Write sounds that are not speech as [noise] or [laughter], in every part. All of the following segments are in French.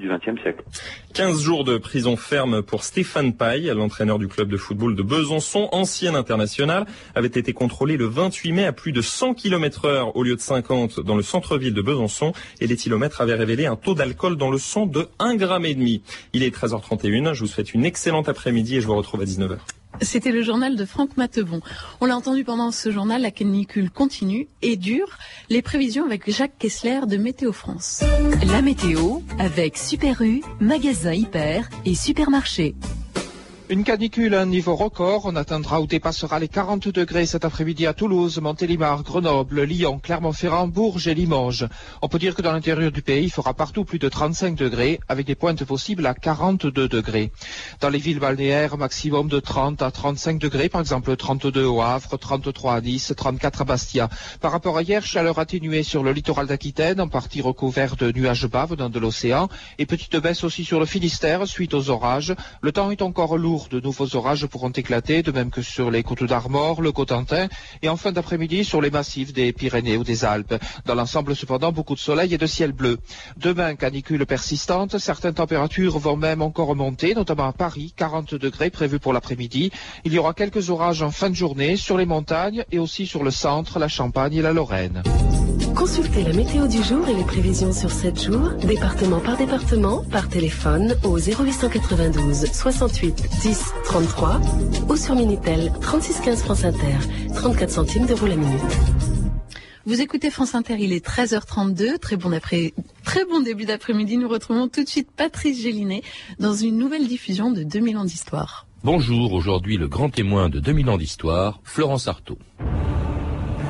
du XXe siècle. 15 jours de prison ferme pour Stéphane Paille, l'entraîneur du club de football de Besançon, ancien international, avait été contrôlé le 28 mai à plus de 100 km heure au lieu de 50 dans le centre-ville de Besançon et les kilomètres avaient révélé un taux d'alcool dans le sang de 1,5 gramme et demi. Il est 13h31, je vous souhaite une excellente après-midi et je vous retrouve à 19h. C'était le journal de Franck Matevon. On l'a entendu pendant ce journal, la canicule continue et dure. Les prévisions avec Jacques Kessler de Météo France. La météo avec Super U, magasin hyper et supermarché. Une canicule à un niveau record. On atteindra ou dépassera les 40 degrés cet après-midi à Toulouse, Montélimar, Grenoble, Lyon, Clermont-Ferrand, Bourges et Limoges. On peut dire que dans l'intérieur du pays, il fera partout plus de 35 degrés, avec des pointes possibles à 42 degrés. Dans les villes balnéaires, maximum de 30 à 35 degrés, par exemple 32 au Havre, 33 à Nice, 34 à Bastia. Par rapport à hier, chaleur atténuée sur le littoral d'Aquitaine, en partie recouvert de nuages bas venant de l'océan, et petite baisse aussi sur le Finistère suite aux orages. Le temps est encore lourd de nouveaux orages pourront éclater, de même que sur les côtes d'Armor, le Cotentin, et en fin d'après-midi sur les massifs des Pyrénées ou des Alpes. Dans l'ensemble, cependant, beaucoup de soleil et de ciel bleu. Demain, canicule persistante, certaines températures vont même encore monter, notamment à Paris, 40 degrés prévus pour l'après-midi. Il y aura quelques orages en fin de journée sur les montagnes et aussi sur le centre, la Champagne et la Lorraine. Consultez la météo du jour et les prévisions sur 7 jours, département par département, par téléphone au 0892 68 10 33 ou sur Minitel 36 15 France Inter, 34 centimes d'euros la minute. Vous écoutez France Inter, il est 13h32. Très bon, après, très bon début d'après-midi. Nous retrouvons tout de suite Patrice Gélinet dans une nouvelle diffusion de 2000 ans d'histoire. Bonjour, aujourd'hui le grand témoin de 2000 ans d'histoire, Florence Artaud.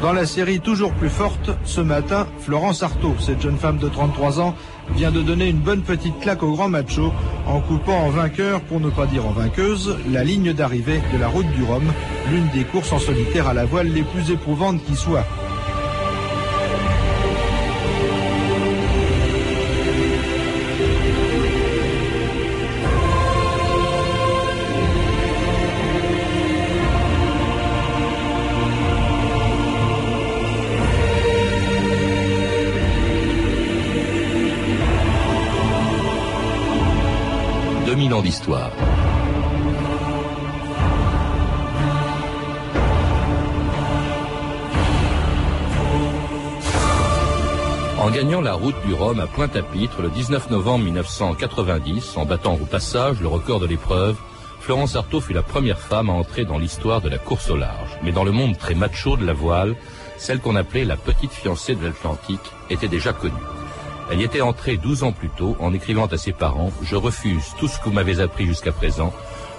Dans la série Toujours plus forte, ce matin, Florence Artaud, cette jeune femme de 33 ans, vient de donner une bonne petite claque au grand macho en coupant en vainqueur, pour ne pas dire en vainqueuse, la ligne d'arrivée de la route du Rhum, l'une des courses en solitaire à la voile les plus éprouvantes qui soient. 2000 ans d'histoire. En gagnant la route du Rhum à Pointe-à-Pitre le 19 novembre 1990, en battant au passage le record de l'épreuve, Florence Artaud fut la première femme à entrer dans l'histoire de la course au large. Mais dans le monde très macho de la voile, celle qu'on appelait la petite fiancée de l'Atlantique était déjà connue. Elle y était entrée 12 ans plus tôt en écrivant à ses parents « Je refuse tout ce que vous m'avez appris jusqu'à présent.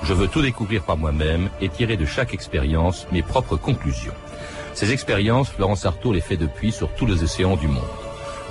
Je veux tout découvrir par moi-même et tirer de chaque expérience mes propres conclusions. » Ces expériences, Florence Artaud les fait depuis sur tous les océans du monde.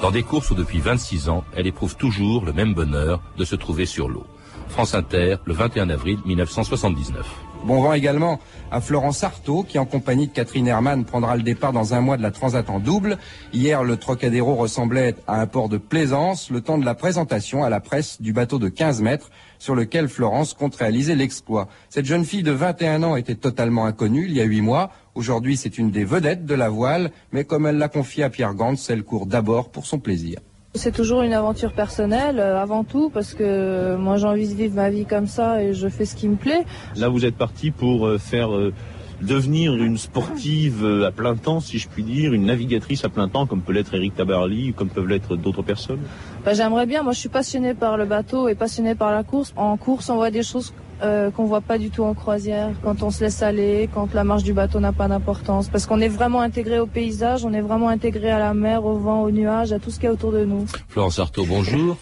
Dans des courses où depuis 26 ans, elle éprouve toujours le même bonheur de se trouver sur l'eau. France Inter, le 21 avril 1979. Bon vent également à Florence Artaud, qui en compagnie de Catherine Hermann prendra le départ dans un mois de la Transat en double. Hier, le Trocadéro ressemblait à un port de plaisance, le temps de la présentation à la presse du bateau de 15 mètres sur lequel Florence compte réaliser l'exploit. Cette jeune fille de 21 ans était totalement inconnue il y a huit mois. Aujourd'hui, c'est une des vedettes de la voile, mais comme elle l'a confié à Pierre Gantz, elle court d'abord pour son plaisir. C'est toujours une aventure personnelle euh, avant tout parce que moi j'ai envie de vivre ma vie comme ça et je fais ce qui me plaît. Là vous êtes parti pour euh, faire euh, devenir une sportive à plein temps si je puis dire, une navigatrice à plein temps comme peut l'être Eric Tabarly ou comme peuvent l'être d'autres personnes. Bah, J'aimerais bien, moi je suis passionnée par le bateau et passionnée par la course. En course on voit des choses euh, qu'on voit pas du tout en croisière, quand on se laisse aller, quand la marche du bateau n'a pas d'importance, parce qu'on est vraiment intégré au paysage, on est vraiment intégré à la mer, au vent, aux nuages, à tout ce qui est autour de nous. Florence Artaud, bonjour.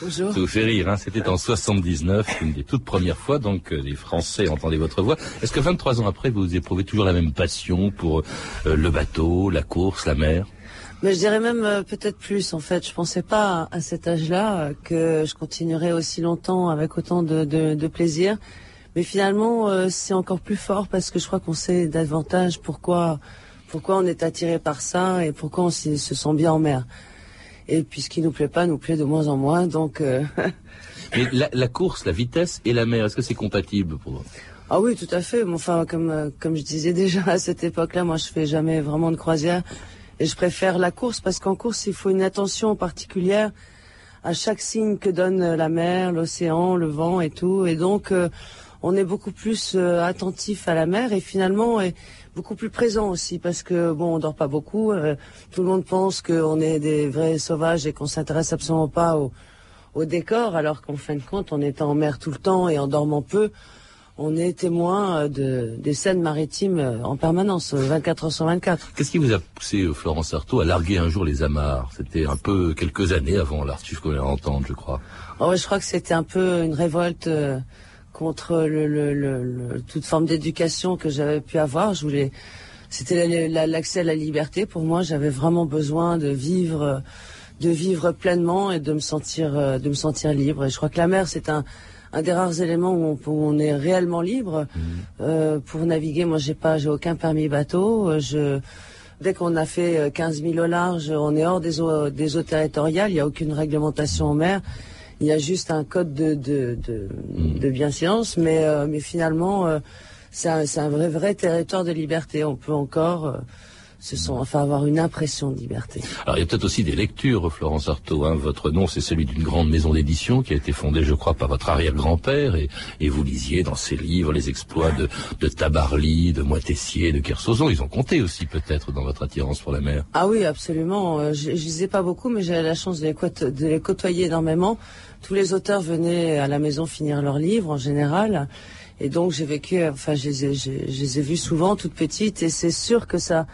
Bonjour. Ça vous fait rire, hein c'était en 79, une des toutes premières fois, donc euh, les Français entendaient votre voix. Est-ce que 23 ans après, vous éprouvez toujours la même passion pour euh, le bateau, la course, la mer? Mais je dirais même euh, peut-être plus en fait. Je pensais pas à cet âge-là euh, que je continuerais aussi longtemps avec autant de, de, de plaisir. Mais finalement, euh, c'est encore plus fort parce que je crois qu'on sait davantage pourquoi pourquoi on est attiré par ça et pourquoi on se sent bien en mer. Et puis ce qui nous plaît pas nous plaît de moins en moins. Donc. [laughs] Mais la, la, course, la vitesse et la mer, est-ce que c'est compatible pour vous Ah oui, tout à fait. Enfin, comme comme je disais déjà à cette époque-là, moi je fais jamais vraiment de croisière. Et je préfère la course parce qu'en course, il faut une attention particulière à chaque signe que donne la mer, l'océan, le vent et tout. Et donc, euh, on est beaucoup plus euh, attentif à la mer et finalement est beaucoup plus présent aussi parce que bon, on dort pas beaucoup. euh, tout le monde pense qu'on est des vrais sauvages et qu'on s'intéresse absolument pas au, au décor, alors qu'en fin de compte, en étant en mer tout le temps et en dormant peu, on est témoin euh, de, des scènes maritimes euh, en permanence, euh, 24 heures sur 24. Qu'est-ce qui vous a poussé, euh, Florence Artaud, à larguer un jour les amarres? C'était un peu quelques années avant l'artiste qu'on allait entendre, je crois. Oh, ouais, je crois que c'était un peu une révolte euh, contre le, le- le- le- toute forme d'éducation que j'avais pu avoir. Je voulais, c'était la- la- l'accès à la liberté. Pour moi, j'avais vraiment besoin de vivre, euh, de vivre pleinement et de me sentir, euh, de me sentir libre. Et je crois que la mer, c'est un un des rares éléments où on, où on est réellement libre Euh, pour naviguer. Moi, j'ai pas, j'ai aucun permis bateau. Euh, Je Dès qu'on a fait euh, 15 000 au large, on est hors des eaux, des eaux territoriales. Il n'y a aucune réglementation en mer. Il y a juste un code de, de, de, de bienséance, mais, euh, mais finalement, euh, c'est un, un vrai, vrai territoire de liberté. On peut encore euh, se sont, enfin, avoir une impression de liberté. Alors il y a peut-être aussi des lectures, Florence Artaud. Hein. Votre nom, c'est celui d'une grande maison d'édition qui a été fondée, je crois, par votre arrière-grand-père, et, et vous lisiez dans ses livres les exploits de, de Tabarly, de Moitessier, de Kersozon. Ils ont compté aussi peut-être dans votre attirance pour la mer. Ah oui, absolument. Euh, Je, je lisais pas beaucoup, mais j'avais la chance de les, côte- de les côtoyer énormément. Tous les auteurs venaient à la maison finir leurs livres en général. Et donc j'ai vécu, enfin je les ai, je, je les ai vus souvent toute petite et c'est sûr que ça,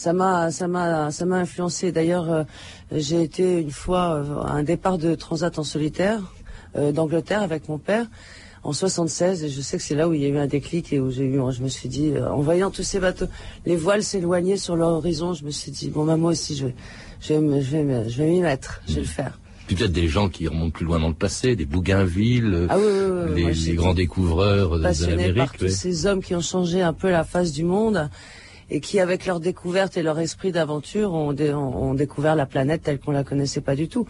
ça m'a, ça m'a, ça m'a influencé. D'ailleurs, euh, j'ai été une fois euh, à un départ de transat en solitaire euh, d'Angleterre avec mon père en 76 et je sais que c'est là où il y a eu un déclic et où j'ai eu, je me suis dit, euh, en voyant tous ces bateaux, les voiles s'éloigner sur l'horizon, je me suis dit, bon, bah, moi aussi, je vais, je vais, je vais, me- je vais m'y mettre, je vais le faire. Peut-être des gens qui remontent plus loin dans le passé, des Bougainville, Ah oui, oui, oui, les, grands découvreurs de, par l'Amérique. tous oui. ces hommes qui ont changé un peu la face du monde et qui, avec leur découverte et leur esprit d'aventure, ont, dé- ont- ont découvert la planète telle qu'on la connaissait pas du tout.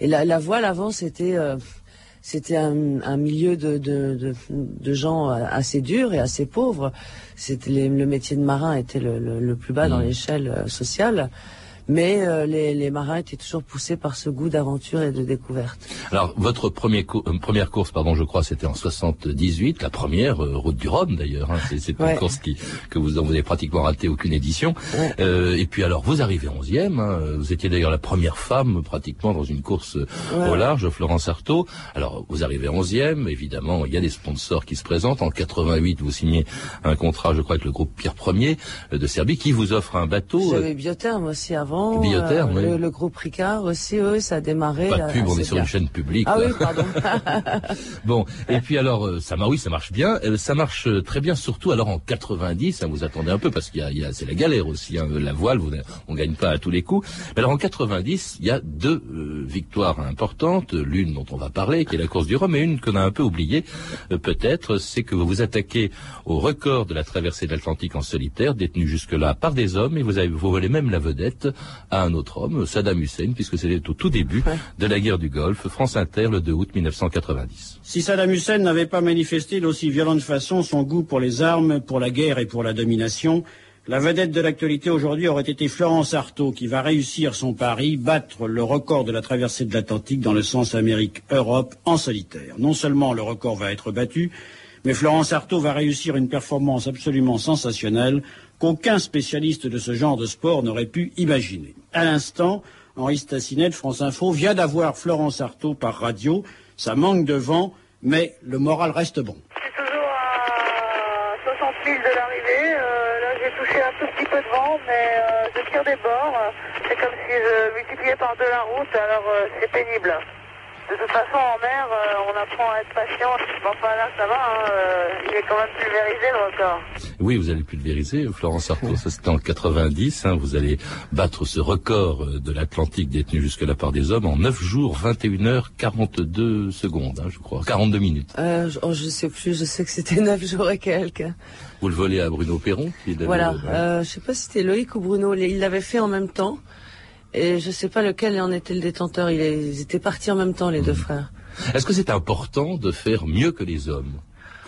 Et la, la voile avant, c'était euh, c'était un, un milieu de, de, de, de gens assez durs et assez pauvres. C'était le métier de marin était le, le- le plus bas dans Mm. l'échelle euh, sociale. Mais euh, les, les marins étaient toujours poussés par ce goût d'aventure et de découverte. Alors, votre premier euh, première course, pardon, je crois, c'était en 78, la première euh, route du Rhum d'ailleurs. Hein, c'est Ouais. une course qui que vous vous avez pratiquement raté aucune édition. Ouais. Euh, et puis alors, vous arrivez 11e. Hein, vous étiez d'ailleurs la première femme pratiquement dans une course euh, Ouais. au large, Florence Artaud. Alors, vous arrivez 11e. Évidemment, il y a des sponsors qui se présentent. En 88, vous signez un contrat, je crois, avec le groupe Pierre Ier euh, de Serbie, qui vous offre un bateau. J'avais aussi avant. Euh, oui. le, le groupe Ricard aussi, oui, ça a démarré. pas de pub, on est sur bien. une chaîne publique. Ah là. oui, pardon. [laughs] Bon, et puis alors, euh, ça, oui, ça marche bien. Euh, ça marche euh, très bien, surtout alors en 90. hein, vous attendez un peu parce qu'il y a, il y a- c'est la galère aussi. hein, la voile, vous, on gagne pas à tous les coups. Mais alors en 90, il y a deux euh, victoires importantes. L'une dont on va parler, qui est la course du Rhum, et une qu'on a un peu oubliée, euh, peut-être, c'est que vous vous attaquez au record de la traversée de l'Atlantique en solitaire, détenu jusque-là par des hommes, et vous avez vous volez même la vedette à un autre homme, Saddam Hussein, puisque c'était au tout début de la guerre du Golfe, France Inter, le 2 août 1990. Si Saddam Hussein n'avait pas manifesté d'aussi violente façon son goût pour les armes, pour la guerre et pour la domination, la vedette de l'actualité aujourd'hui aurait été Florence Artaud, qui va réussir son pari, battre le record de la traversée de l'Atlantique dans le sens Amérique-Europe en solitaire. Non seulement le record va être battu, mais Florence Artaud va réussir une performance absolument sensationnelle qu'aucun spécialiste de ce genre de sport n'aurait pu imaginer. À l'instant, Henri Stassinet de France Info vient d'avoir Florence Artaud par radio. Ça manque de vent, mais le moral reste bon. Je suis toujours à 60 000 de l'arrivée. Euh, là, j'ai touché un tout petit peu de vent, mais euh, je tire des bords. C'est comme si je multipliais par deux la route, alors euh, c'est pénible. De toute façon, en mer, euh, on apprend à être patient. Enfin, là, ça va. hein, euh, il est quand même pulvérisé, le record. Oui, vous allez pulvériser, Florence Artaud. Ça, c'était en 90. hein, vous allez battre ce record euh, de l'Atlantique détenu jusque-là par des hommes en 9 jours, 21 heures, 42 secondes, hein, je crois. 42 minutes. Euh, je, oh, je sais plus, je sais que c'était [laughs] neuf jours et quelques. Vous le volez à Bruno Perron. qui l'avait- Voilà. ouais. Euh, je sais pas si c'était Loïc ou Bruno. Ils l'avaient fait en même temps. Et je sais pas lequel en était le détenteur. Ils étaient partis en même temps, les deux frères. Est-ce que c'est important de faire mieux que les hommes?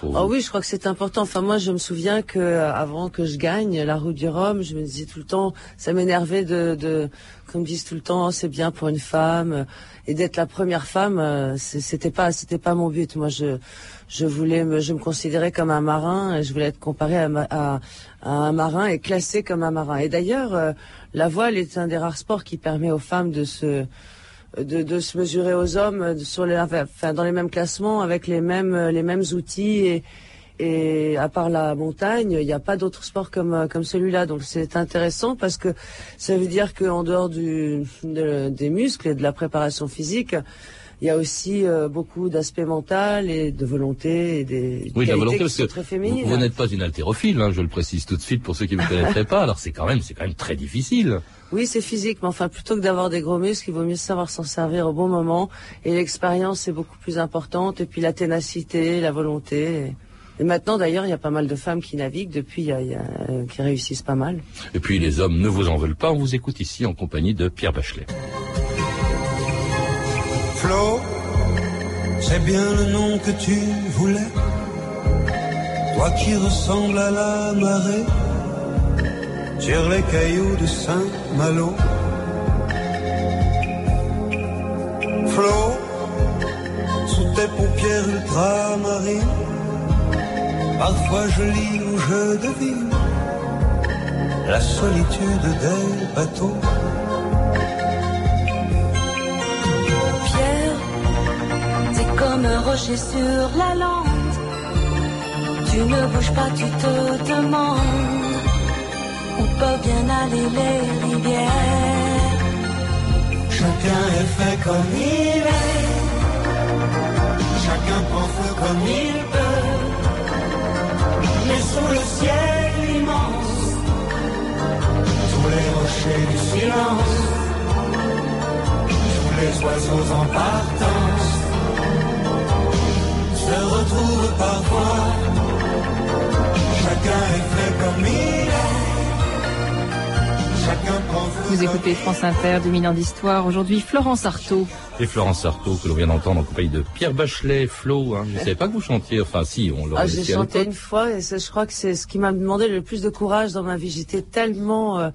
Oh oui, je crois que c'est important. Enfin, moi, je me souviens que euh, avant que je gagne la route du Rhum, je me disais tout le temps, ça m'énervait de, de, comme disent tout le temps, c'est bien pour une femme euh, et d'être la première femme. euh, C'était pas, c'était pas mon but. Moi, je, je voulais, me, je me considérais comme un marin. Et je voulais être comparé à, à, à un marin et classé comme un marin. Et d'ailleurs, la voile est un des rares sports qui permet aux femmes de se de, de se mesurer aux hommes euh, sur les, enfin, dans les mêmes classements avec les mêmes euh, les mêmes outils et et à part la montagne, il n'y a pas d'autre sport comme euh, comme celui-là. Donc c'est intéressant parce que ça veut dire qu'en dehors du de- des muscles et de la préparation physique, il y a aussi euh, beaucoup d'aspects mentaux et de volonté et des Oui, la qualités volonté, qui parce sont que très vous, féminines. vous n'êtes pas une haltérophile, hein, je le précise tout de suite pour ceux qui ne vous connaîtraient [laughs] pas. Alors c'est quand même, c'est quand même très difficile. Oui, c'est physique, mais enfin, plutôt que d'avoir des gros muscles, il vaut mieux savoir s'en servir au bon moment. Et l'expérience est beaucoup plus importante. Et puis la ténacité, la volonté. Et, maintenant, d'ailleurs, il y a pas mal de femmes qui naviguent depuis, il y a- il y a, euh, qui réussissent pas mal. Et puis les hommes ne vous en veulent pas. On vous écoute ici en compagnie de Pierre Bachelet. Flo, c'est bien le nom que tu voulais. Toi qui ressembles à la marée sur les cailloux de Saint-Malo. Flo, sous tes paupières ultramarines, parfois je lis ou je devine la solitude des bateaux. Pierre, t'es comme un rocher sur la lande. Tu ne bouges pas, tu te demandes peuvent bien aller les rivières. Chacun est fait comme il est. Chacun prend feu comme il peut. Mais sous le ciel immense, tous les rochers du silence, tous les oiseaux en partance se retrouvent parfois. Chacun est fait comme il est. Vous écoutez France Inter, 2000 ans d'histoire. Aujourd'hui, Florence Artaud. Et Florence Artaud, que l'on vient d'entendre en compagnie de Pierre Bachelet, Flo. Hein. Je ne savais pas que vous chantiez. Enfin, si, on l'aurait Ah, j'ai chanté une fois et je crois que c'est ce qui m'a demandé le plus de courage dans ma vie. J'étais tellement euh,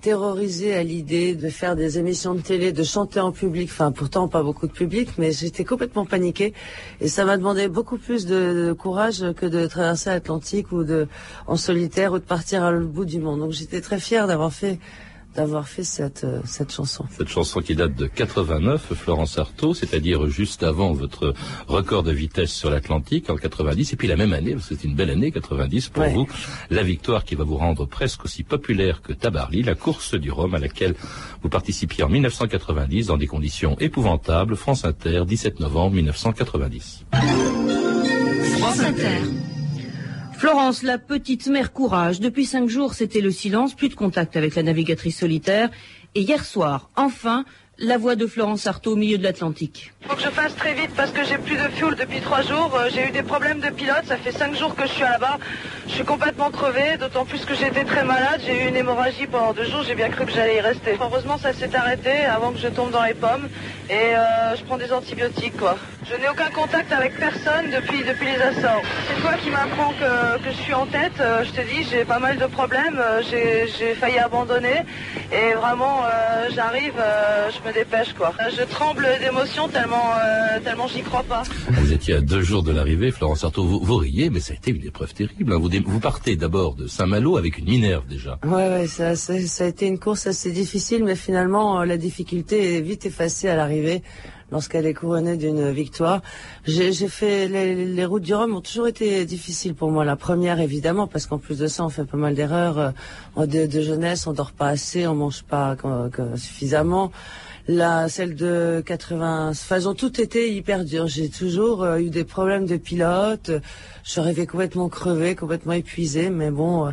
terrorisée à l'idée de faire des émissions de télé, de chanter en public. Enfin, pourtant pas beaucoup de public, mais j'étais complètement paniquée et ça m'a demandé beaucoup plus de, courage que de traverser l'Atlantique ou de en solitaire ou de partir à l'autre bout du monde. Donc j'étais très fière d'avoir fait d'avoir fait cette euh, cette chanson. Cette chanson qui date de 89, Florence Artaud, c'est-à-dire juste avant votre record de vitesse sur l'Atlantique en 90, et puis la même année, parce que c'est une belle année 90 pour Ouais. vous, la victoire qui va vous rendre presque aussi populaire que Tabarly, la course du Rhum à laquelle vous participiez en 1990 dans des conditions épouvantables. France Inter, 17 novembre 1990. France Inter. Florence, la petite mère courage. Depuis cinq jours, c'était le silence, plus de contact avec la navigatrice solitaire. Et hier soir, enfin, la voix de Florence Artaud au milieu de l'Atlantique. Faut que je fasse très vite parce que j'ai plus de fuel depuis trois jours. Euh, J'ai eu des problèmes de pilote. Ça fait cinq jours que je suis là-bas. Je suis complètement crevée, d'autant plus que j'étais très malade. J'ai eu une hémorragie pendant deux jours. J'ai bien cru que j'allais y rester. Heureusement, ça s'est arrêté avant que je tombe dans les pommes. Et euh, je prends des antibiotiques, quoi. Je n'ai aucun contact avec personne depuis, depuis les Açores. C'est toi qui m'apprends que, je suis en tête. Euh, je te dis, j'ai pas mal de problèmes. J'ai failli abandonner. Et vraiment, j'arrive, dépêche, quoi. Euh, Je tremble d'émotion tellement, euh, tellement j'y crois pas. Vous étiez à deux jours de l'arrivée, Florence Artaud, vous, vous riez, mais ça a été une épreuve terrible. hein. Vous, dé- vous partez d'abord de Saint-Malo avec une Minerve déjà. Ouais, ouais, ça, ça, ça a été une course assez difficile, mais finalement, euh, la difficulté est vite effacée à l'arrivée lorsqu'elle est couronnée d'une victoire. J'ai j'ai fait les, les routes du Rhum ont toujours été difficiles pour moi. La première, évidemment, parce qu'en plus de ça, on fait pas mal d'erreurs euh, de, de jeunesse, on dort pas assez, on mange pas que- suffisamment. La, celle de 80, enfin, ont toutes été hyper dures. J'ai toujours euh, eu des problèmes de pilote. Je arrivée complètement crevée, complètement épuisée, mais bon, euh,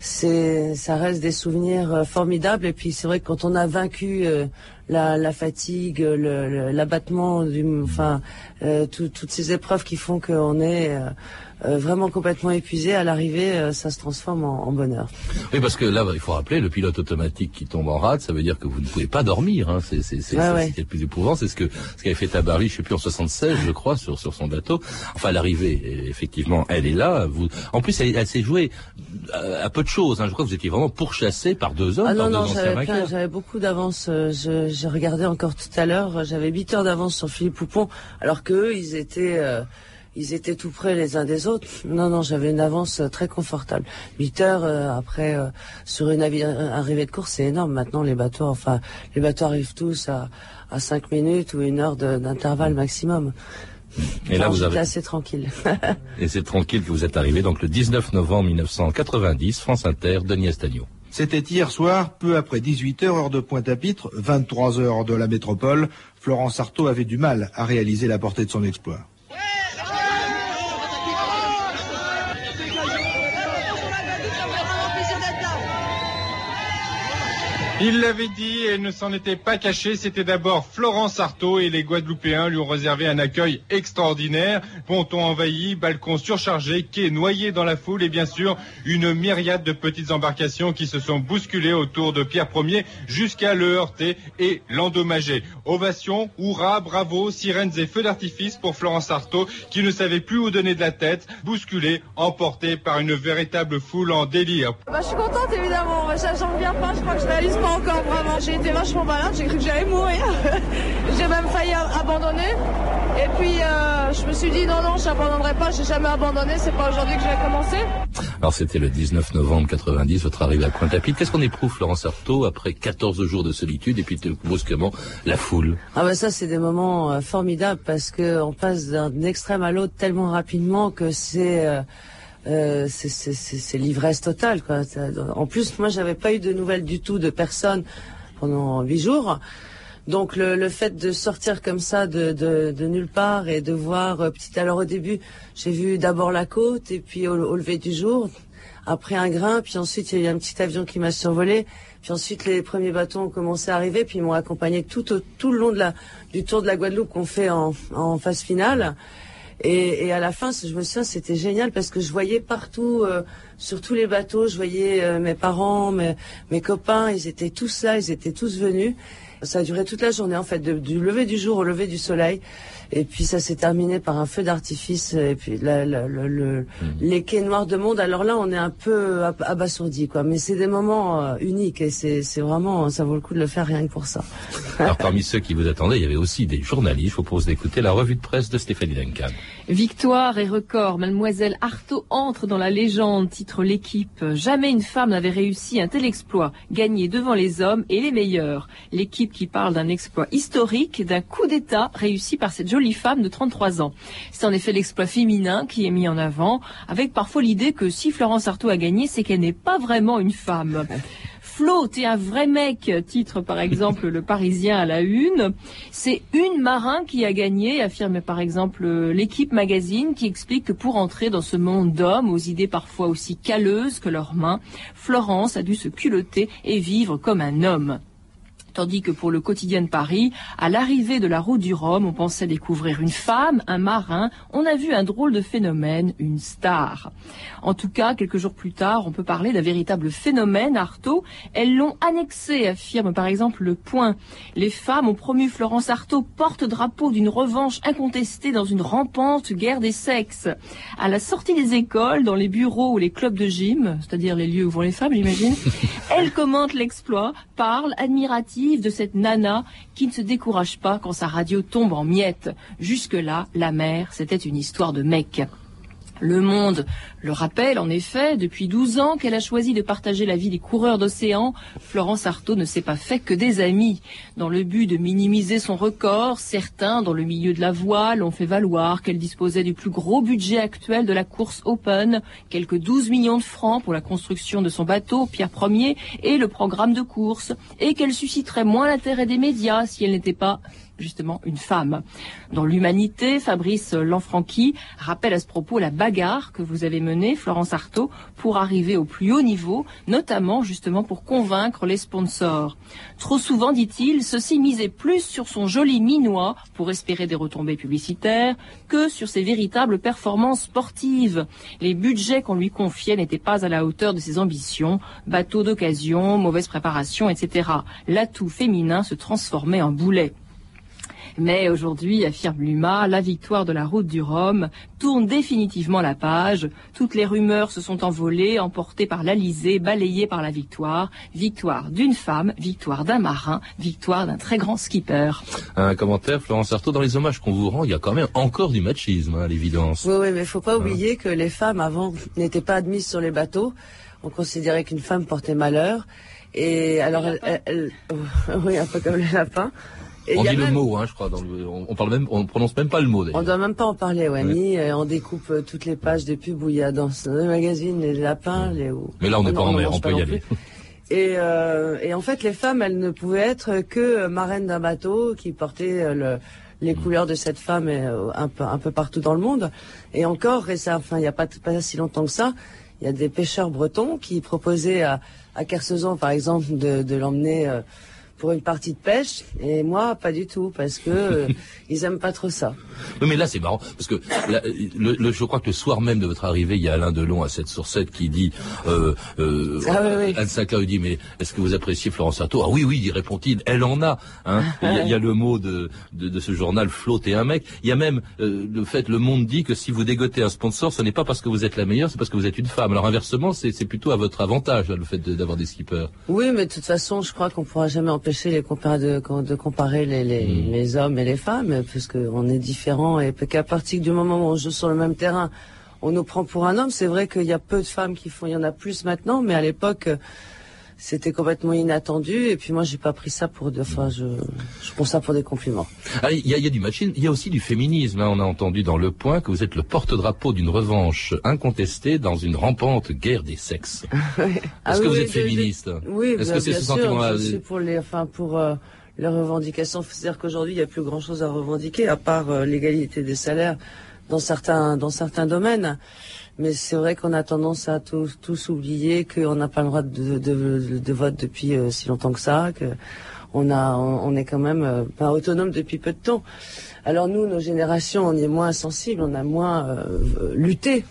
c'est, ça reste des souvenirs euh, formidables. Et puis c'est vrai que quand on a vaincu la, la fatigue, l'abattement, enfin, tout- toutes ces épreuves qui font qu'on est, euh, euh, vraiment complètement épuisé, à l'arrivée, euh, ça se transforme en, en, bonheur. Oui, parce que là, il faut rappeler, le pilote automatique qui tombe en rade, ça veut dire que vous ne pouvez pas dormir. Hein. C'est ouais, ouais. le plus éprouvant. C'est ce que ce qu'avait fait Tabarly, je sais plus en 76, je crois, sur sur son bateau. Enfin, l'arrivée, effectivement, elle est là. Vous, en plus, elle, elle s'est jouée à, à, peu de choses. Hein. Je crois que vous étiez vraiment pourchassé par deux hommes. Ah non, non, j'avais beaucoup d'avance. J'ai regardé encore tout à l'heure. J'avais 8 heures d'avance sur Philippe Poupon, alors qu'eux, ils étaient euh, ils étaient tout près les uns des autres. Non, non, j'avais une avance euh, très confortable. 8 heures euh, après euh, sur une arrivée de course, c'est énorme. Maintenant, les bateaux, enfin, les bateaux arrivent tous à, à 5 minutes ou une heure d'intervalle maximum. Et là, vous avez assez tranquille. [laughs] Et c'est tranquille que vous êtes arrivé donc le 19 novembre 1990, France Inter, Denis Estagno. C'était hier soir, peu après 18h, heure de Pointe-à-Pitre, 23h heure de la métropole. Florence Artaud avait du mal à réaliser la portée de son exploit. Il l'avait dit et ne s'en était pas caché. C'était d'abord Florence Artaud et les Guadeloupéens lui ont réservé un accueil extraordinaire. Ponton envahi, balcon surchargé, quai noyé dans la foule et bien sûr une myriade de petites embarcations qui se sont bousculées autour de Pierre Ier jusqu'à le heurter et l'endommager. Ovation, hurrah, bravo, sirènes et feux d'artifice pour Florence Artaud qui ne savait plus où donner de la tête, bousculée, emportée par une véritable foule en délire. Bah, je suis contente évidemment. J'en reviens pas. Je crois que je réalise pas encore vraiment. J'ai été vachement malade, j'ai cru que j'allais mourir. [laughs] j'ai même failli abandonner. Et puis euh, je me suis dit non, non, je n'abandonnerai pas, j'ai jamais abandonné, c'est pas aujourd'hui que je vais commencer. Alors c'était le 19 novembre 90, votre arrivée à Pointe-à-Pitre. Qu'est-ce qu'on éprouve, Florence Artaud, après 14 jours de solitude et puis brusquement la foule? Ah ben ça c'est des moments euh, formidables parce qu'on passe d'un extrême à l'autre tellement rapidement que c'est... Euh, euh, c'est l'ivresse totale. Quoi. En plus, moi, j'avais pas eu de nouvelles du tout de personne pendant huit jours. Donc le, le, fait de sortir comme ça de, de, de nulle part et de voir euh, petit alors au début j'ai vu d'abord la côte et puis au, lever du jour après un grain puis ensuite il y a eu un petit avion qui m'a survolé puis ensuite les premiers bateaux ont commencé à arriver puis ils m'ont accompagné tout au, tout le long de la du tour de la Guadeloupe qu'on fait en, en phase finale et, à la fin, je me souviens, c'était génial parce que je voyais partout, euh, sur tous les bateaux, je voyais euh, mes parents, mes, mes, copains, ils étaient tous là, ils étaient tous venus. Ça a duré toute la journée, en fait, du lever du jour au lever du soleil. Et puis ça s'est terminé par un feu d'artifice et puis la, la, le, mmh. les quais noirs de monde. Alors là, on est un peu abasourdi, quoi. Mais c'est des moments euh, uniques et c'est vraiment, ça vaut le coup de le faire rien que pour ça. [laughs] Alors parmi ceux qui vous attendaient, il y avait aussi des journalistes. Je vous propose d'écouter la revue de presse de Stéphanie Duncan. Victoire et record, Mademoiselle Artaud entre dans la légende, titre l'équipe. Jamais une femme n'avait réussi un tel exploit, gagné devant les hommes et les meilleurs. L'équipe qui parle d'un exploit historique, d'un coup d'État réussi par cette jolie femme de 33 ans. C'est en effet l'exploit féminin qui est mis en avant, avec parfois l'idée que si Florence Artaud a gagné, c'est qu'elle n'est pas vraiment une femme. Flo, t'es un vrai mec, titre par exemple le Parisien à la une. C'est une marin qui a gagné, affirme par exemple l'équipe magazine qui explique que pour entrer dans ce monde d'hommes aux idées parfois aussi calleuses que leurs mains, Florence a dû se culotter et vivre comme un homme tandis que pour le quotidien de Paris, à l'arrivée de la route du Rhum, on pensait découvrir une femme, un marin, on a vu un drôle de phénomène, une star. En tout cas, quelques jours plus tard, on peut parler d'un véritable phénomène, Artaud. Elles l'ont annexé, affirme par exemple Le Point. Les femmes ont promu Florence Artaud porte-drapeau d'une revanche incontestée dans une rampante guerre des sexes. À la sortie des écoles, dans les bureaux ou les clubs de gym, c'est-à-dire les lieux où vont les femmes, j'imagine, [laughs] elle commente l'exploit, parle, admirative, de cette nana qui ne se décourage pas quand sa radio tombe en miettes. Jusque-là, la mer, c'était une histoire de mec. Le Monde le rappelle en effet, depuis 12 ans qu'elle a choisi de partager la vie des coureurs d'océan, Florence Artaud ne s'est pas fait que des amis. Dans le but de minimiser son record, certains dans le milieu de la voile ont fait valoir qu'elle disposait du plus gros budget actuel de la course Open, quelques 12 millions de francs pour la construction de son bateau Pierre Ier et le programme de course, et qu'elle susciterait moins l'intérêt des médias si elle n'était pas justement une femme. Dans l'humanité, Fabrice Lanfranchi rappelle à ce propos la bagarre que vous avez menée, Florence Artaud, pour arriver au plus haut niveau, notamment justement pour convaincre les sponsors. Trop souvent, dit-il, ceux-ci misaient plus sur son joli minois pour espérer des retombées publicitaires que sur ses véritables performances sportives. Les budgets qu'on lui confiait n'étaient pas à la hauteur de ses ambitions, bateaux d'occasion, mauvaise préparation, etc. L'atout féminin se transformait en boulet. Mais aujourd'hui, affirme Luma, la victoire de la route du Rhum tourne définitivement la page. Toutes les rumeurs se sont envolées, emportées par l'Alizé, balayées par la victoire. Victoire d'une femme, victoire d'un marin, victoire d'un très grand skipper. Un commentaire, Florence Artaud, dans les hommages qu'on vous rend, il y a quand même encore du machisme, hein, à l'évidence. Oui, oui, mais il faut pas oublier que les femmes avant n'étaient pas admises sur les bateaux. On considérait qu'une femme portait malheur. Et alors, elle, elle- elle- [laughs] oui, un peu comme les lapins. On dit le même- mot, hein, je crois. Dans le, on, parle même, on prononce même pas le mot. On doit même pas en parler. Ouais. Ni, euh, on découpe euh, toutes les pages de pub où il y a dans le magazine les lapins, les. Mais là, on n'est pas en mer, on peut y aller. Et, euh, et en fait, les femmes, elles ne pouvaient être que marraines d'un bateau qui portait le- les Mm. couleurs de cette femme un peu, un peu partout dans le monde. Et encore, et ça, enfin, il n'y a pas, pas si longtemps que ça, il y a des pêcheurs bretons qui proposaient à, à par exemple, de, de l'emmener euh, pour une partie de pêche. Et moi, pas du tout, parce que euh, [laughs] ils aiment pas trop ça. Oui, mais là, c'est marrant, parce que là, le, le- je crois que le soir même de votre arrivée, il y a Alain Delon à 7 sur 7 qui dit, euh, euh, Ah oui, oui. Anne Sinclair lui dit, mais est-ce que vous appréciez Florence Artaud? Ah oui, oui, y répond-il, elle en a. Hein. Il, y a, il y a le mot de, de, de ce journal, flotter un mec. Il y a même euh, le fait, le monde dit que si vous dégotez un sponsor, ce n'est pas parce que vous êtes la meilleure, c'est parce que vous êtes une femme. Alors inversement, c'est plutôt à votre avantage, là, le fait de- d'avoir des skippers. Oui, mais de toute façon, je crois qu'on pourra jamais empêcher les compar- de, de comparer les, les, Mm. les hommes et les femmes, puisque on est différents et qu'à partir du moment où on joue sur le même terrain, on nous prend pour un homme. C'est vrai qu'il y a peu de femmes qui font, il y en a plus maintenant, mais à l'époque, c'était complètement inattendu. Et puis moi, j'ai pas pris ça pour, de, enfin, je, je prends ça pour des compliments. Ah, il y, a, il y a du machisme, il y a aussi du féminisme. hein. On a entendu dans Le Point que vous êtes le porte-drapeau d'une revanche incontestée dans une rampante guerre des sexes. [laughs] Est-ce Ah que oui, vous oui, êt de- féministe? Oui, Est-ce que c'est bien ce sûr, sentiment-là Je suis pour les, enfin, pour euh, les revendications. C'est-à-dire qu'aujourd'hui, il n'y a plus grand-chose à revendiquer, à part euh, l'égalité des salaires dans certains, dans certains domaines. Mais c'est vrai qu'on a tendance à tous, tous oublier qu'on n'a pas le droit de, vote depuis euh, si longtemps que ça, que on a, on, est quand même euh, pas autonome depuis peu de temps. Alors nous, nos générations, on est moins sensibles, on a moins euh, lutté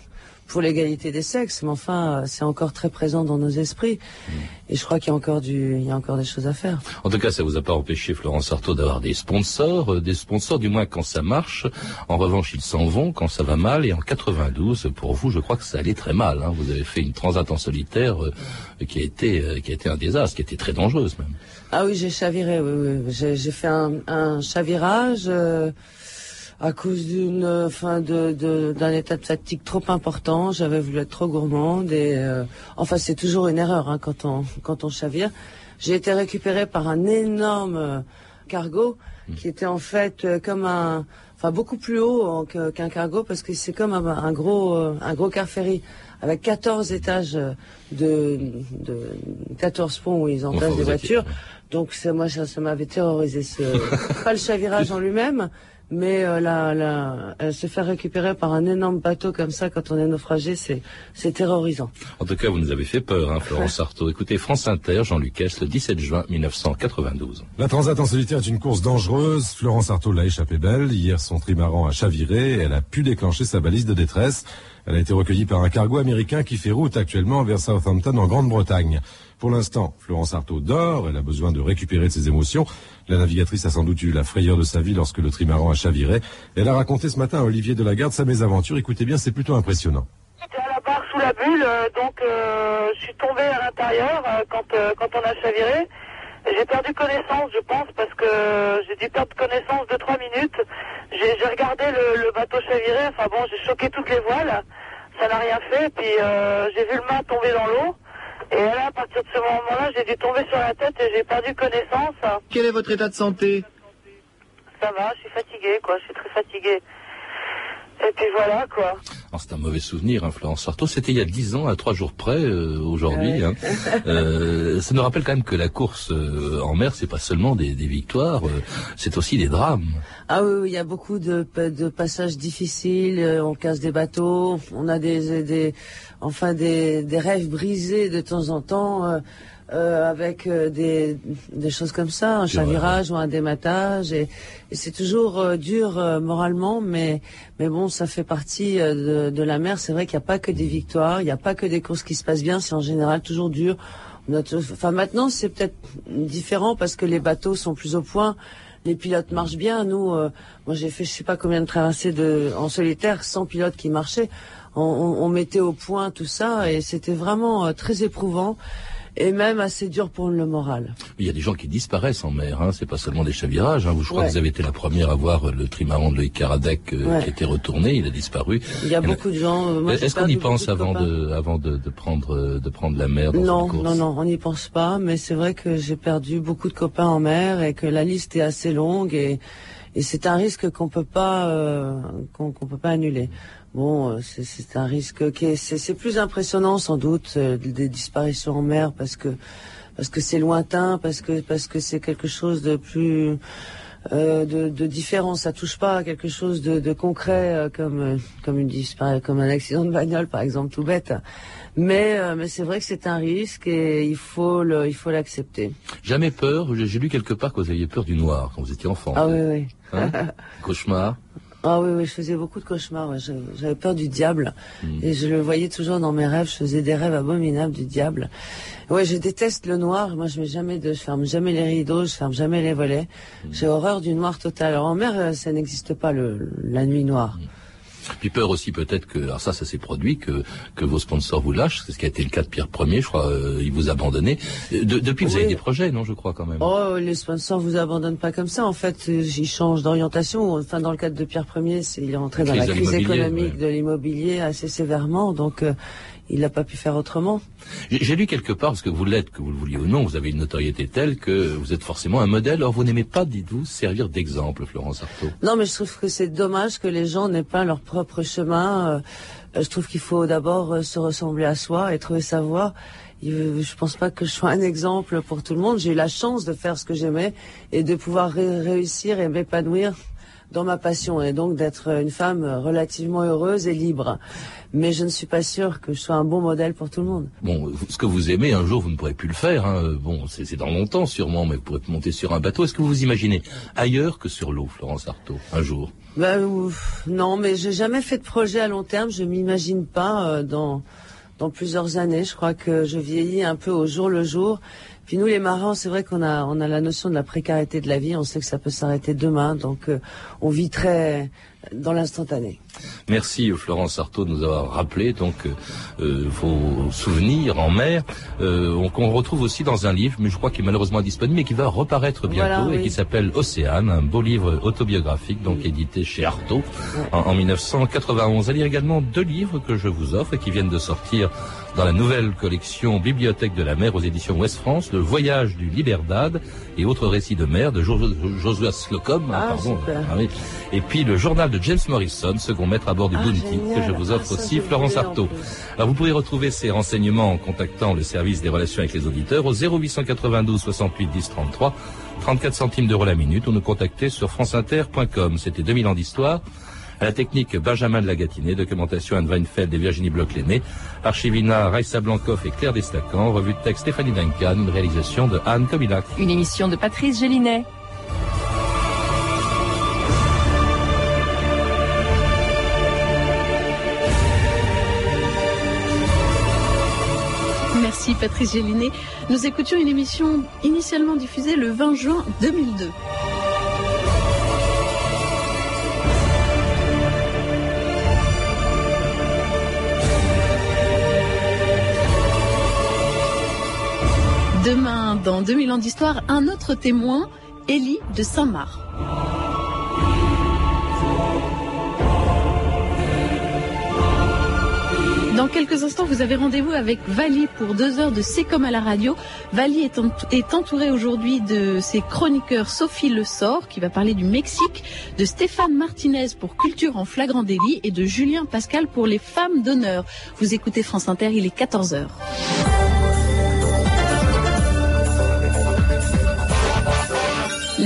pour l'égalité des sexes, mais enfin, euh, c'est encore très présent dans nos esprits. Et je crois qu'il y a encore du, il y a encore des choses à faire. En tout cas, ça vous a pas empêché, Florence Artaud, d'avoir des sponsors, euh, des sponsors du moins quand ça marche. En revanche, ils s'en vont quand ça va mal. Et en 92, pour vous, je crois que ça allait très mal. hein. Vous avez fait une transat en solitaire euh, qui a été, euh, qui a été un désastre, qui a été très dangereuse même. Ah oui, j'ai chaviré, oui, oui. J'ai, j'ai fait un, un chavirage à cause d'une, enfin, de, de- d'un état de fatigue trop important. J'avais voulu être trop gourmande et, euh, enfin, c'est toujours une erreur hein, quand on quand on chavire. J'ai été récupérée par un énorme euh, cargo qui était en fait euh, comme un, enfin beaucoup plus haut qu'un cargo parce que c'est comme un, un gros euh, un gros car ferry avec 14 étages de, de 14 ponts où ils entassent des voitures. Donc c'est moi ça, ça m'avait terrorisé ce [laughs] pas le chavirage en lui-même, mais euh, la, la, euh, se faire récupérer par un énorme bateau comme ça quand on est naufragé, c'est c'est terrorisant. En tout cas, vous nous avez fait peur, hein, Florence [laughs] Artaud. Écoutez, France Inter, Jean-Luc le 17 juin 1992. La Transat en solitaire est une course dangereuse. Florence Artaud l'a échappé belle. Hier, son trimaran a chaviré et elle a pu déclencher sa balise de détresse. Elle a été recueillie par un cargo américain qui fait route actuellement vers Southampton en Grande-Bretagne. Pour l'instant, Florence Artaud dort. Elle a besoin de récupérer de ses émotions. La navigatrice a sans doute eu la frayeur de sa vie lorsque le trimaran a chaviré. Elle a raconté ce matin à Olivier Delagarde sa mésaventure. Écoutez bien, c'est plutôt impressionnant. J'étais à la barre sous la bulle, euh, donc euh, je suis tombée à l'intérieur euh, quand, quand on a chaviré. J'ai perdu connaissance, je pense, parce que j'ai dû perdre connaissance de trois minutes. J'ai regardé le, le bateau chavirer, enfin bon, j'ai choqué toutes les voiles, ça n'a rien fait, puis euh, j'ai vu le mât tomber dans l'eau. Et là, à partir de ce moment-là, j'ai dû tomber sur la tête et j'ai perdu connaissance. Quel est votre état de santé? Ça va, je suis fatiguée, quoi, je suis très fatiguée. Et puis voilà, quoi. Alors, c'est un mauvais souvenir, hein, Florence Sarto. C'était il y a dix ans, à trois jours près, euh, aujourd'hui. Hein. [laughs] Euh, ça nous rappelle quand même que la course euh, en mer, c'est pas seulement des, des victoires, euh, c'est aussi des drames. Ah oui, oui, il y a beaucoup de, de passages difficiles. euh, On casse des bateaux, on a des, des enfin des, des rêves brisés de temps en temps. Euh, avec euh, des, des choses comme ça, un chavirage ou un dématage, et, et c'est toujours euh, dur euh, moralement, mais mais bon, ça fait partie euh, de, de la mer. C'est vrai qu'il n'y a pas que des victoires, il n'y a pas que des courses qui se passent bien, c'est en général toujours dur. Enfin, maintenant, c'est peut-être différent parce que les bateaux sont plus au point. Les pilotes marchent bien. Nous, euh, moi, j'ai fait je sais pas combien de traversées de, en solitaire sans pilote qui marchait. On, on- on mettait au point tout ça et c'était vraiment euh, très éprouvant et même assez dur pour le moral. Il y a des gens qui disparaissent en mer, hein. c'est pas seulement des chavirages. Hein. Vous, je crois Ouais. que vous avez été la première à voir le trimaran de Loïc Karadec euh, Ouais. qui était retourné, il a disparu. Il y a beaucoup de gens. euh, Est-ce qu'on y pense de avant de, avant de, de prendre, euh, de prendre la mer dans Non, une course non, non, on n'y pense pas, mais c'est vrai que j'ai perdu beaucoup de copains en mer et que la liste est assez longue et, et c'est un risque qu'on peut pas euh, qu'on peut pas annuler. Bon, euh, c'est- un risque qui est c'est plus impressionnant sans doute euh, des disparitions en mer parce que parce que c'est lointain, parce que parce que c'est quelque chose de plus de, de différent. Ça touche pas à quelque chose de, de concret euh, comme euh, comme une comme un accident de bagnole par exemple, tout bête. Mais euh, mais c'est vrai que c'est un risque et il faut le il faut l'accepter. Jamais peur, j'ai j'ai lu quelque part que vous aviez peur du noir quand vous étiez enfant. Ah oui oui. Hein? [laughs] Cauchemar? Ah oui, oui, je faisais beaucoup de cauchemars. ouais. J'avais peur du diable. Hmm. Et je le voyais toujours dans mes rêves. Je faisais des rêves abominables du diable. Ouais, je déteste le noir. Moi, je mets jamais de, je ferme jamais les rideaux, je ferme jamais les volets. Hmm. J'ai horreur du noir total. Alors en mer, euh, ça n'existe pas le, la nuit noire. Puis peur aussi peut-être que, alors ça, ça s'est produit, que, que vos sponsors vous lâchent, c'est ce qui a été le cas de Pierre Premier, je crois, euh, il vous a abandonné. Euh, De- depuis, vous avez des projets, non, je crois quand même. Oh, les sponsors vous abandonnent pas comme ça. En fait, ils changent d'orientation. Enfin, dans le cadre de Pierre Premier, il est rentré dans la crise économique ouais. de l'immobilier assez sévèrement. Donc, euh, il n'a pas pu faire autrement. J'ai lu quelque part, parce que vous l'êtes, que vous le vouliez ou non, vous avez une notoriété telle que vous êtes forcément un modèle. Or, vous n'aimez pas, dites-vous, servir d'exemple, Florence Artaud. Non, mais je trouve que c'est dommage que les gens n'aient pas leur propre chemin. Euh, je trouve qu'il faut d'abord euh, se ressembler à soi et trouver sa voie. Je pense pas que je sois un exemple pour tout le monde. J'ai eu la chance de faire ce que j'aimais et de pouvoir ré- réussir et m'épanouir dans ma passion et donc d'être une femme relativement heureuse et libre. Mais je ne suis pas sûre que je sois un bon modèle pour tout le monde. Bon, ce que vous aimez, un jour, vous ne pourrez plus le faire. hein. Bon, c'est c'est dans longtemps sûrement, mais vous pourrez monter sur un bateau. Est-ce que vous vous imaginez ailleurs que sur l'eau, Florence Artaud, un jour? Ben, ouf, non, mais j'ai jamais fait de projet à long terme. Je m'imagine pas euh, dans dans plusieurs années. Je crois que je vieillis un peu au jour le jour. Puis nous, les marins, c'est vrai qu'on a on a la notion de la précarité de la vie. On sait que ça peut s'arrêter demain, donc euh, on vit très dans l'instantané. Merci Florence Artaud de nous avoir rappelé donc euh, euh, vos souvenirs en mer, euh, on- qu'on retrouve aussi dans un livre, mais je crois qu'il est malheureusement indisponible, mais qui va reparaître bientôt Voilà, et qui s'appelle Océane, un beau livre autobiographique donc édité chez Artaud en, en 1991. À lire également deux livres que je vous offre et qui viennent de sortir dans la nouvelle collection Bibliothèque de la mer aux éditions Ouest France, Le voyage du Liberdad et autres récits de mer de Jo- Joshua Slocum, hein, Ah, pardon, ah oui. et puis le journal de James Morrison, second maître à bord du Ah, Bounty, que je vous offre Ah, aussi, Florence Artaud. Alors vous pourrez retrouver ces renseignements en contactant le service des relations avec les auditeurs au 0892 68 10 33, 34 centimes d'euros la minute ou nous contacter sur franceinter.com. C'était 2000 ans d'histoire. À la technique Benjamin de Lagatiné, documentation Anne Weinfeld et Virginie Bloch-Lenné, Archivina Raissa Blancoff et Claire Destacan, revue de texte Stéphanie Duncan, une réalisation de Anne Kobilac. Une émission de Patrice Gélinet. Merci Patrice Gélinet. Nous écoutions une émission initialement diffusée le 20 juin 2002. Demain, dans 2000 ans d'histoire, un autre témoin, Élie de Saint-Marc. Dans quelques instants, vous avez rendez-vous avec Vali pour deux heures de C'est comme à la radio. Vali est, ent- est entouré aujourd'hui de ses chroniqueurs Sophie Le Sort, qui va parler du Mexique, de Stéphane Martinez pour Culture en flagrant délit et de Julien Pascal pour les femmes d'honneur. Vous écoutez France Inter, il est 14 heures.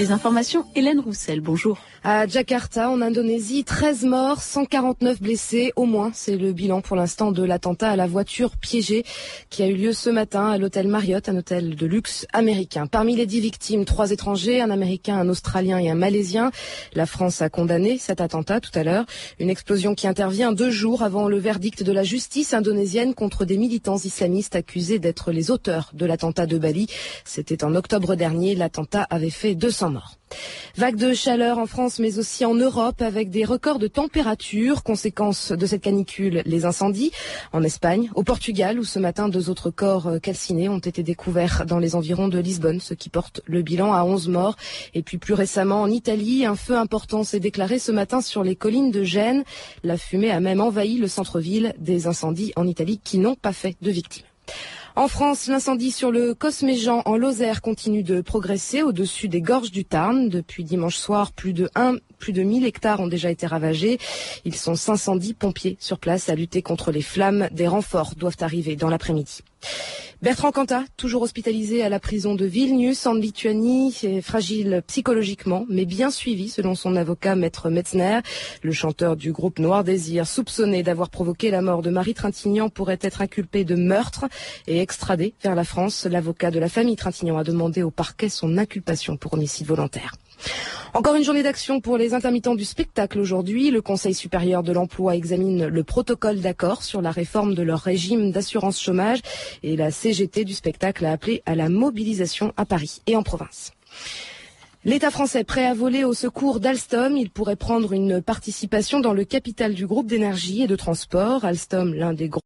Les informations, Hélène Roussel, bonjour. À Jakarta, en Indonésie, 13 morts, 149 blessés, au moins. C'est le bilan pour l'instant de l'attentat à la voiture piégée qui a eu lieu ce matin à l'hôtel Marriott, un hôtel de luxe américain. Parmi les dix victimes, trois étrangers, un Américain, un Australien et un Malaisien. La France a condamné cet attentat tout à l'heure. Une explosion qui intervient deux jours avant le verdict de la justice indonésienne contre des militants islamistes accusés d'être les auteurs de l'attentat de Bali. C'était en octobre dernier. L'attentat avait fait 200 morts. Vague de chaleur en France mais aussi en Europe avec des records de température. Conséquence de cette canicule, les incendies en Espagne, au Portugal où ce matin deux autres corps euh, calcinés ont été découverts dans les environs de Lisbonne, ce qui porte le bilan à 11 morts. Et puis plus récemment en Italie, un feu important s'est déclaré ce matin sur les collines de Gênes. La fumée a même envahi le centre-ville des incendies en Italie qui n'ont pas fait de victimes. En France, l'incendie sur le Cosméjean en Lozère continue de progresser au-dessus des gorges du Tarn. Depuis dimanche soir, plus de 1, plus de 1000 hectares ont déjà été ravagés. Ils sont 510 pompiers sur place à lutter contre les flammes. Des renforts doivent arriver dans l'après-midi. Bertrand Cantat, toujours hospitalisé à la prison de Vilnius en Lituanie, est fragile psychologiquement, mais bien suivi selon son avocat Maître Metzner. Le chanteur du groupe Noir Désir, soupçonné d'avoir provoqué la mort de Marie Trintignant, pourrait être inculpé de meurtre et extradé vers la France. L'avocat de la famille Trintignant a demandé au parquet son inculpation pour homicide volontaire. Encore une journée d'action pour les intermittents du spectacle aujourd'hui. Le Conseil supérieur de l'emploi examine le protocole d'accord sur la réforme de leur régime d'assurance chômage et la CGT du spectacle a appelé à la mobilisation à Paris et en province. L'État français prêt à voler au secours d'Alstom, il pourrait prendre une participation dans le capital du groupe d'énergie et de transport. Alstom, l'un des gros